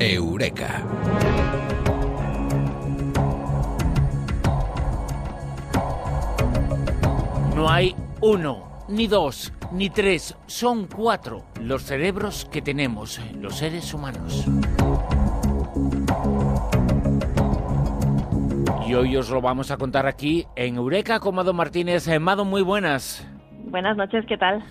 Eureka. No hay uno, ni dos, ni tres, son cuatro los cerebros que tenemos los seres humanos. Y hoy os lo vamos a contar aquí en Eureka con Mado Martínez. Eh, Mado, muy buenas. Buenas noches, ¿qué tal?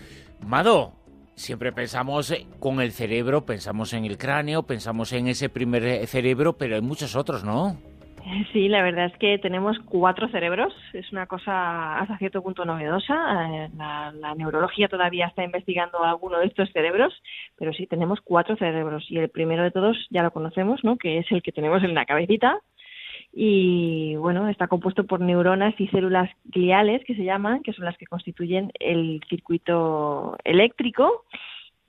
Mado, siempre pensamos eh, con el cerebro, pensamos en el cráneo, pensamos en ese primer eh, cerebro, pero hay muchos otros, ¿no? Sí, la verdad es que tenemos cuatro cerebros. Es una cosa hasta cierto punto novedosa. Eh, la, la, neurología todavía está investigando alguno de estos cerebros, pero sí tenemos cuatro cerebros. Y el primero de todos ya lo conocemos, ¿no? Que es el que tenemos en la cabecita. Y bueno, está compuesto por neuronas y células gliales que se llaman, que son las que constituyen el circuito eléctrico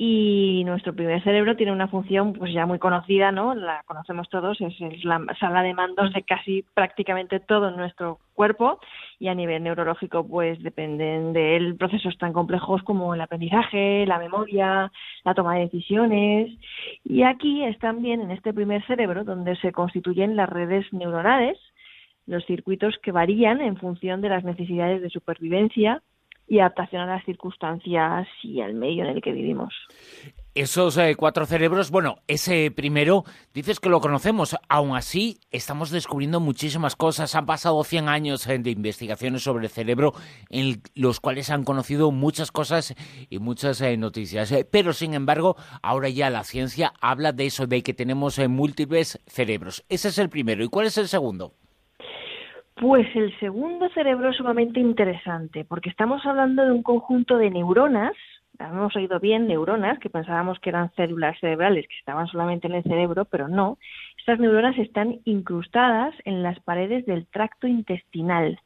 y nuestro primer cerebro tiene una función pues ya muy conocida, ¿no? La conocemos todos, es, la sala de mandos de casi prácticamente todo nuestro cuerpo y a nivel neurológico pues dependen de él procesos tan complejos como el aprendizaje, la memoria, la toma de decisiones y aquí es también en este primer cerebro donde se constituyen las redes neuronales, los circuitos que varían en función de las necesidades de supervivencia y adaptación a las circunstancias y al medio en el que vivimos. Esos eh, cuatro cerebros, bueno, ese primero, dices que lo conocemos, aún así estamos descubriendo muchísimas cosas. Han pasado 100 años eh, de investigaciones sobre el cerebro en los cuales han conocido muchas cosas y muchas eh, noticias. pero, sin embargo, ahora ya la ciencia habla de eso, de que tenemos múltiples cerebros. Ese es el primero. ¿Y cuál es el segundo? Pues el segundo cerebro es sumamente interesante, porque estamos hablando de un conjunto de neuronas, hemos oído bien neuronas, que pensábamos que eran células cerebrales que estaban solamente en el cerebro, pero no. Estas neuronas están incrustadas en las paredes del tracto intestinal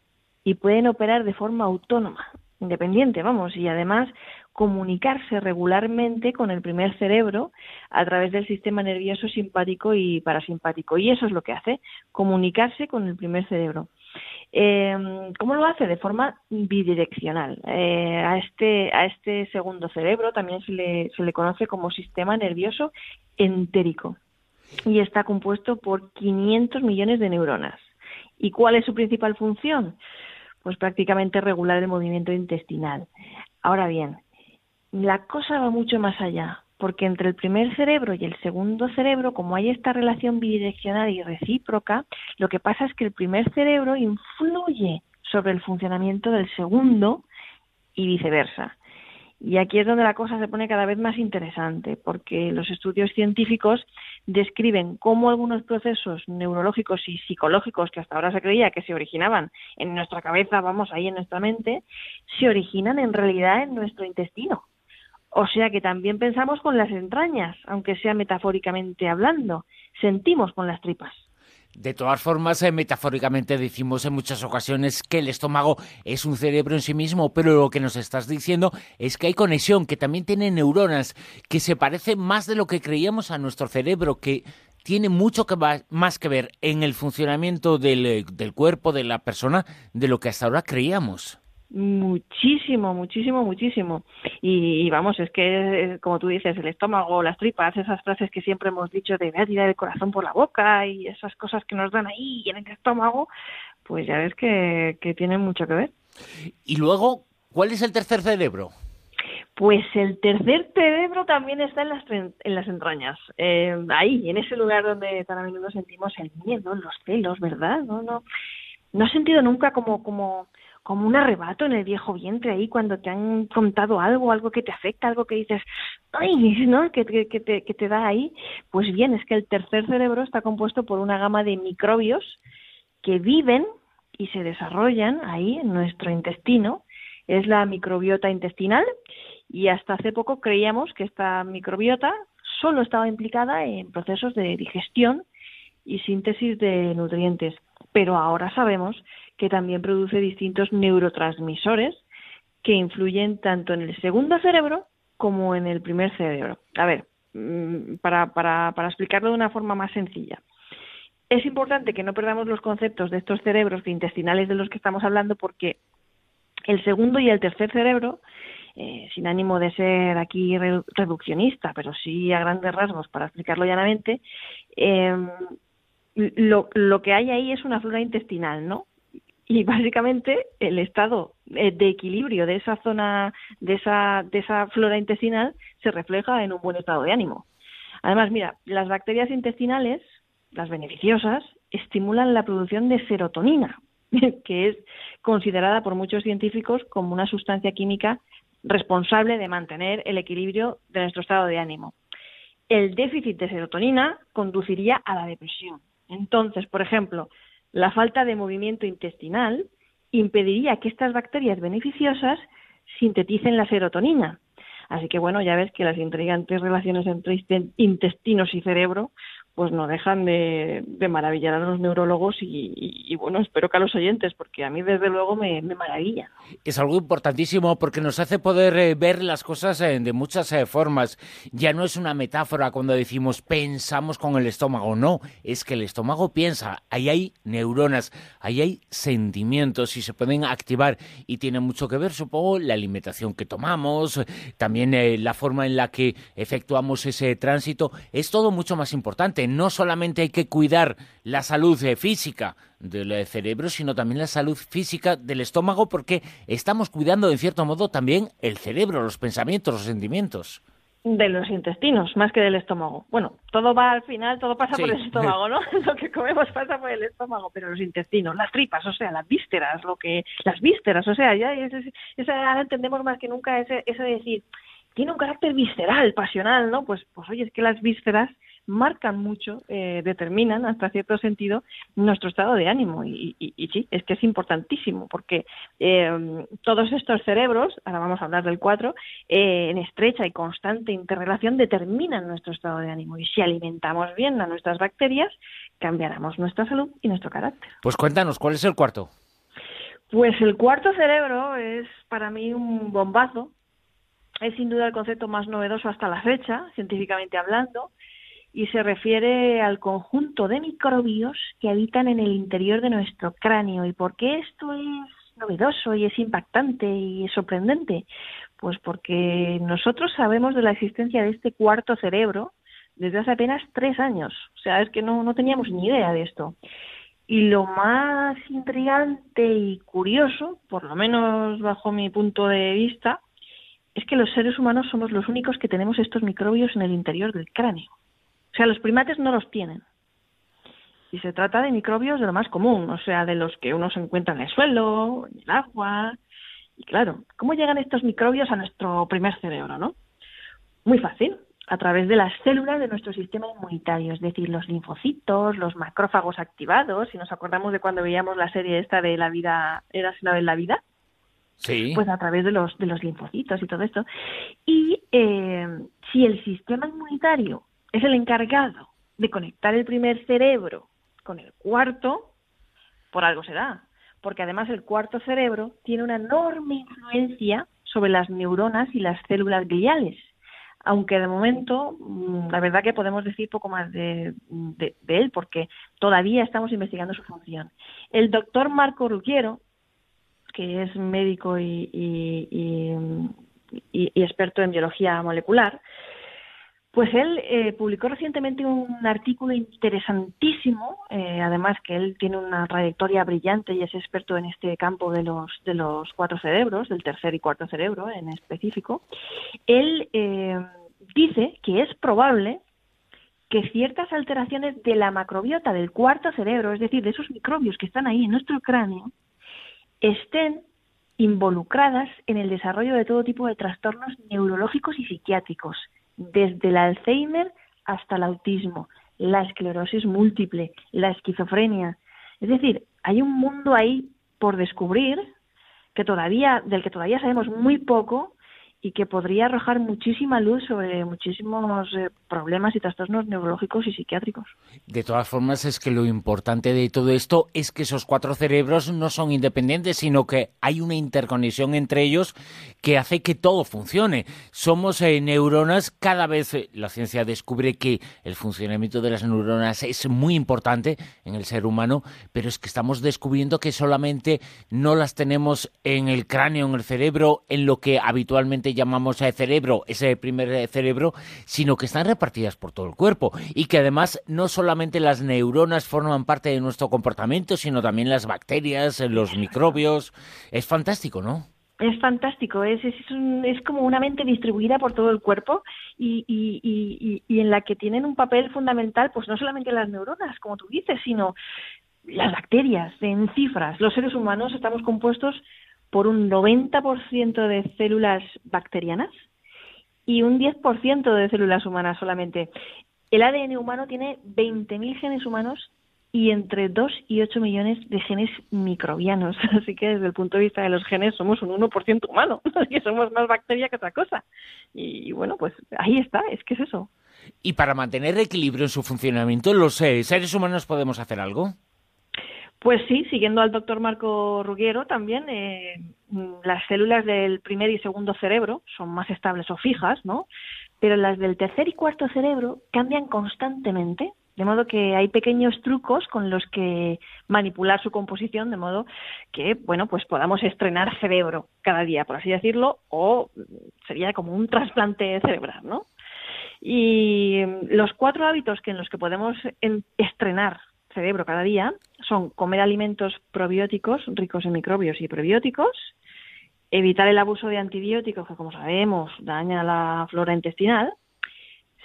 y pueden operar de forma autónoma, independiente, vamos, y además comunicarse regularmente con el primer cerebro a través del sistema nervioso simpático y parasimpático. Y eso es lo que hace, comunicarse con el primer cerebro. Eh, ¿Cómo lo hace? De forma bidireccional. Eh, a, este, a este segundo cerebro también se le, se le conoce como sistema nervioso entérico y está compuesto por 500 millones de neuronas. ¿Y cuál es su principal función? Pues prácticamente regular el movimiento intestinal. Ahora bien, la cosa va mucho más allá porque entre el primer cerebro y el segundo cerebro, como hay esta relación bidireccional y recíproca, lo que pasa es que el primer cerebro influye sobre el funcionamiento del segundo y viceversa. Y aquí es donde la cosa se pone cada vez más interesante, porque los estudios científicos describen cómo algunos procesos neurológicos y psicológicos que hasta ahora se creía que se originaban en nuestra cabeza, vamos, ahí en nuestra mente, se originan en realidad en nuestro intestino. O sea que también pensamos con las entrañas, aunque sea metafóricamente hablando, sentimos con las tripas. De todas formas, eh, metafóricamente decimos en muchas ocasiones que el estómago es un cerebro en sí mismo, pero lo que nos estás diciendo es que hay conexión, que también tiene neuronas, que se parece más de lo que creíamos a nuestro cerebro, que tiene mucho que más que ver en el funcionamiento del, eh, del cuerpo de la persona de lo que hasta ahora creíamos. Muchísimo, muchísimo, muchísimo. Y, vamos, es que, como tú dices, el estómago, las tripas, esas frases que siempre hemos dicho de voy a tirar el corazón por la boca y esas cosas que nos dan ahí en el estómago, pues ya ves que, que tienen mucho que ver. Y luego, ¿cuál es el tercer cerebro? Pues el tercer cerebro también está en las, en las entrañas, eh, ahí, en ese lugar donde tan a menudo sentimos el miedo, los celos, ¿verdad? No, no, no he sentido nunca como, como, como un arrebato en el viejo vientre ahí cuando te han contado algo, algo que te afecta, algo que dices, ay, ¿no? Que, que, que, te, que te da ahí. Pues bien, es que el tercer cerebro está compuesto por una gama de microbios que viven y se desarrollan ahí en nuestro intestino. Es la microbiota intestinal y hasta hace poco creíamos que esta microbiota solo estaba implicada en procesos de digestión y síntesis de nutrientes. Pero ahora sabemos que también produce distintos neurotransmisores que influyen tanto en el segundo cerebro como en el primer cerebro. A ver, mm, para, para, para explicarlo de una forma más sencilla. Es importante que no perdamos los conceptos de estos cerebros intestinales de los que estamos hablando porque el segundo y el tercer cerebro eh, sin ánimo de ser aquí reduccionista, pero sí a grandes rasgos para explicarlo llanamente, em, lo, lo que hay ahí es una flora intestinal, ¿no? Y básicamente el estado eh, de equilibrio de esa zona, de esa, de esa flora intestinal, se refleja en un buen estado de ánimo. Además, mira, las bacterias intestinales, las beneficiosas, estimulan la producción de serotonina, que es considerada por muchos científicos como una sustancia química responsable de mantener el equilibrio de nuestro estado de ánimo. El déficit de serotonina conduciría a la depresión. Entonces, por ejemplo, la falta de movimiento intestinal impediría que estas bacterias beneficiosas sinteticen la serotonina. Así que bueno, ya ves que las intrigantes relaciones entre intestinos y cerebro pues no dejan de, maravillar a los neurólogos y, bueno, espero que a los oyentes, porque a mí desde luego me, maravilla. Es algo importantísimo porque nos hace poder eh, ver las cosas eh, de muchas eh, formas. Ya no es una metáfora cuando decimos pensamos con el estómago, no, es que el estómago piensa, ahí hay neuronas, ahí hay sentimientos y se pueden activar. Y tiene mucho que ver, supongo, la alimentación que tomamos, también la forma en la que efectuamos ese tránsito, es todo mucho más importante no solamente hay que cuidar la salud eh, física del eh, cerebro, sino también la salud física del estómago, porque estamos cuidando, en cierto modo, también el cerebro, los pensamientos, los sentimientos. De los intestinos, más que del estómago. Bueno, todo va al final, todo pasa por el estómago, ¿no? lo que comemos pasa por el estómago, pero los intestinos, las tripas, o sea, las vísceras, lo que, las vísceras, o sea, ya esa entendemos más que nunca ese, eso de decir, tiene un carácter visceral, pasional, ¿no? Pues, pues oye, es que las vísceras marcan mucho, eh, determinan hasta cierto sentido nuestro estado de ánimo. Y, sí, es que es importantísimo porque eh, todos estos cerebros, ahora vamos a hablar del 4, eh, en estrecha y constante interrelación determinan nuestro estado de ánimo. Y si alimentamos bien a nuestras bacterias, cambiaremos nuestra salud y nuestro carácter. Pues cuéntanos, ¿cuál es el cuarto? Pues el cuarto cerebro es para mí un bombazo. Es sin duda el concepto más novedoso hasta la fecha, científicamente hablando y se refiere al conjunto de microbios que habitan en el interior de nuestro cráneo. ¿Y por qué esto es novedoso y es impactante y es sorprendente? Pues porque nosotros sabemos de la existencia de este cuarto cerebro desde hace apenas tres años. O sea, es que no, no teníamos ni idea de esto. Y lo más intrigante y curioso, por lo menos bajo mi punto de vista, es que los seres humanos somos los únicos que tenemos estos microbios en el interior del cráneo. O sea, los primates no los tienen. Y se trata de microbios de lo más común, o sea, de los que uno se encuentra en el suelo, en el agua. Y claro, ¿cómo llegan estos microbios a nuestro primer cerebro, no? Muy fácil, a través de las células de nuestro sistema inmunitario, es decir, los linfocitos, los macrófagos activados, si nos acordamos de cuando veíamos la serie esta de la vida, era una vez la vida, Sí. Pues a través de los, de los linfocitos y todo esto. Y eh, si el sistema inmunitario es el encargado de conectar el primer cerebro con el cuarto, por algo se da, porque además el cuarto cerebro tiene una enorme influencia sobre las neuronas y las células gliales, aunque de momento mm, la verdad que podemos decir poco más de, él porque todavía estamos investigando su función. El doctor Marco Ruggiero, que es médico y experto en biología molecular, pues él eh, publicó recientemente un artículo interesantísimo, eh, además que él tiene una trayectoria brillante y es experto en este campo de los, de los cuatro cerebros, del tercer y cuarto cerebro en específico. Él eh, dice que es probable que ciertas alteraciones de la macrobiota del cuarto cerebro, es decir, de esos microbios que están ahí en nuestro cráneo, estén involucradas en el desarrollo de todo tipo de trastornos neurológicos y psiquiátricos desde el Alzheimer hasta el autismo, la esclerosis múltiple, la esquizofrenia. Es decir, hay un mundo ahí por descubrir que todavía, del que todavía sabemos muy poco y que podría arrojar muchísima luz sobre muchísimos eh, problemas y trastornos neurológicos y psiquiátricos. De todas formas, es que lo importante de todo esto es que esos cuatro cerebros no son independientes, sino que hay una interconexión entre ellos que hace que todo funcione. Somos eh, neuronas, cada vez eh, la ciencia descubre que el funcionamiento de las neuronas es muy importante en el ser humano, pero es que estamos descubriendo que solamente no las tenemos en el cráneo, en el cerebro, en lo que habitualmente llamamos cerebro, ese primer cerebro, sino que están repartidas por todo el cuerpo y que además no solamente las neuronas forman parte de nuestro comportamiento, sino también las bacterias, los microbios. Es fantástico, ¿no? Es fantástico, es, es, es, como una mente distribuida por todo el cuerpo y, y, y, y, en la que tienen un papel fundamental, pues no solamente las neuronas, como tú dices, sino las bacterias, en cifras. Los seres humanos estamos compuestos por un 90% de células bacterianas y un 10% de células humanas solamente. El ADN humano tiene 20.000 genes humanos y entre 2 y 8 millones de genes microbianos. Así que desde el punto de vista de los genes somos un 1% humano, que somos más bacteria que otra cosa. Y, bueno, pues ahí está, es que es eso. Y para mantener equilibrio en su funcionamiento, ¿los eh, seres humanos podemos hacer algo? Pues sí, siguiendo al doctor Marco Rugiero también, eh, las células del primer y segundo cerebro son más estables o fijas, ¿no? Pero las del tercer y cuarto cerebro cambian constantemente, de modo que hay pequeños trucos con los que manipular su composición, de modo que, bueno, pues podamos estrenar cerebro cada día, por así decirlo, o sería como un trasplante cerebral, ¿no? Y los cuatro hábitos que en los que podemos estrenar cerebro cada día son comer alimentos probióticos ricos en microbios y prebióticos, evitar el abuso de antibióticos, que como sabemos daña la flora intestinal,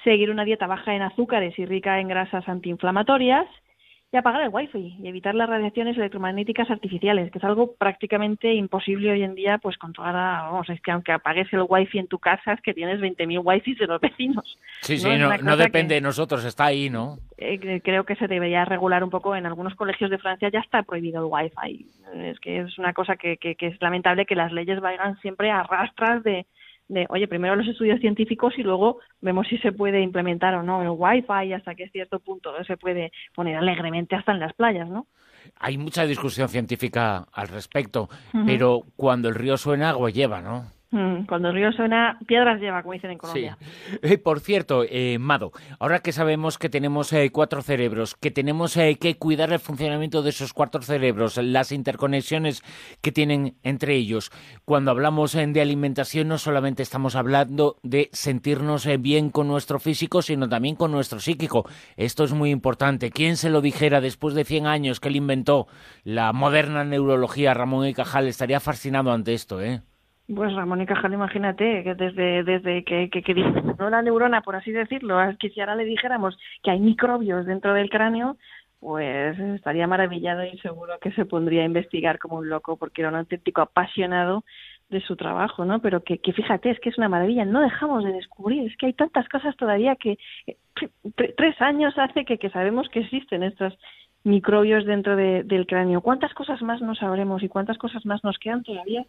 seguir una dieta baja en azúcares y rica en grasas antiinflamatorias y apagar el wifi y evitar las radiaciones electromagnéticas artificiales, que es algo prácticamente imposible hoy en día, pues con toda la, vamos, es que aunque apagues el wifi en tu casa, es que tienes 20.000 wifi de los vecinos. Sí, sí, no, depende de nosotros, está ahí, ¿no? Eh, creo que se debería regular un poco, en algunos colegios de Francia ya está prohibido el wifi. Es que es una cosa que, que, que es lamentable que las leyes vayan siempre a rastras de, de, oye, primero los estudios científicos y luego vemos si se puede implementar o no el Wi-Fi hasta que cierto punto se puede poner alegremente hasta en las playas, ¿no? Hay mucha discusión científica al respecto, pero cuando el río suena, agua lleva, ¿no? Mm, cuando el río suena, piedras lleva, como dicen en Colombia. Eh, por cierto, eh, Mado, ahora que sabemos que tenemos eh, cuatro cerebros, que tenemos que cuidar el funcionamiento de esos cuatro cerebros, las interconexiones que tienen entre ellos, cuando hablamos de alimentación no solamente estamos hablando de sentirnos bien con nuestro físico, sino también con nuestro psíquico. Esto es muy importante. ¿Quién se lo dijera después de 100 años que él inventó la moderna neurología, Ramón y Cajal, estaría fascinado ante esto, ¿eh? Pues Ramón y Cajal, imagínate, que desde, desde que, que, que la neurona, por así decirlo, que si ahora le dijéramos que hay microbios dentro del cráneo, pues estaría maravillado y seguro que se pondría a investigar como un loco porque era un auténtico apasionado de su trabajo, ¿no? Pero que, que fíjate, es que es una maravilla, no dejamos de descubrir, es que hay tantas cosas todavía que eh, tres años hace que, que sabemos que existen estas microbios dentro del cráneo. ¿Cuántas cosas más no sabremos y cuántas cosas más nos quedan todavía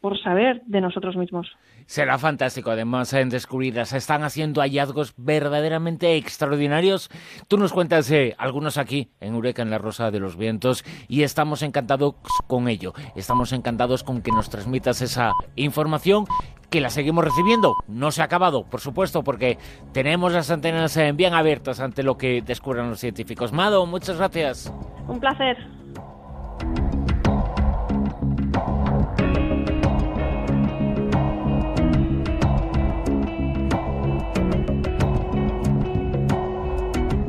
por saber de nosotros mismos? Será fantástico, además, en descubrirlas. Se están haciendo hallazgos verdaderamente extraordinarios. Tú nos cuentas eh, algunos aquí en Eureka, en la Rosa de los Vientos, y estamos encantados con ello. Estamos encantados con que nos transmitas esa información que la seguimos recibiendo. No se ha acabado, por supuesto, porque tenemos las antenas eh, bien abiertas ante lo que descubran los científicos. Mado, muchas gracias. Un placer.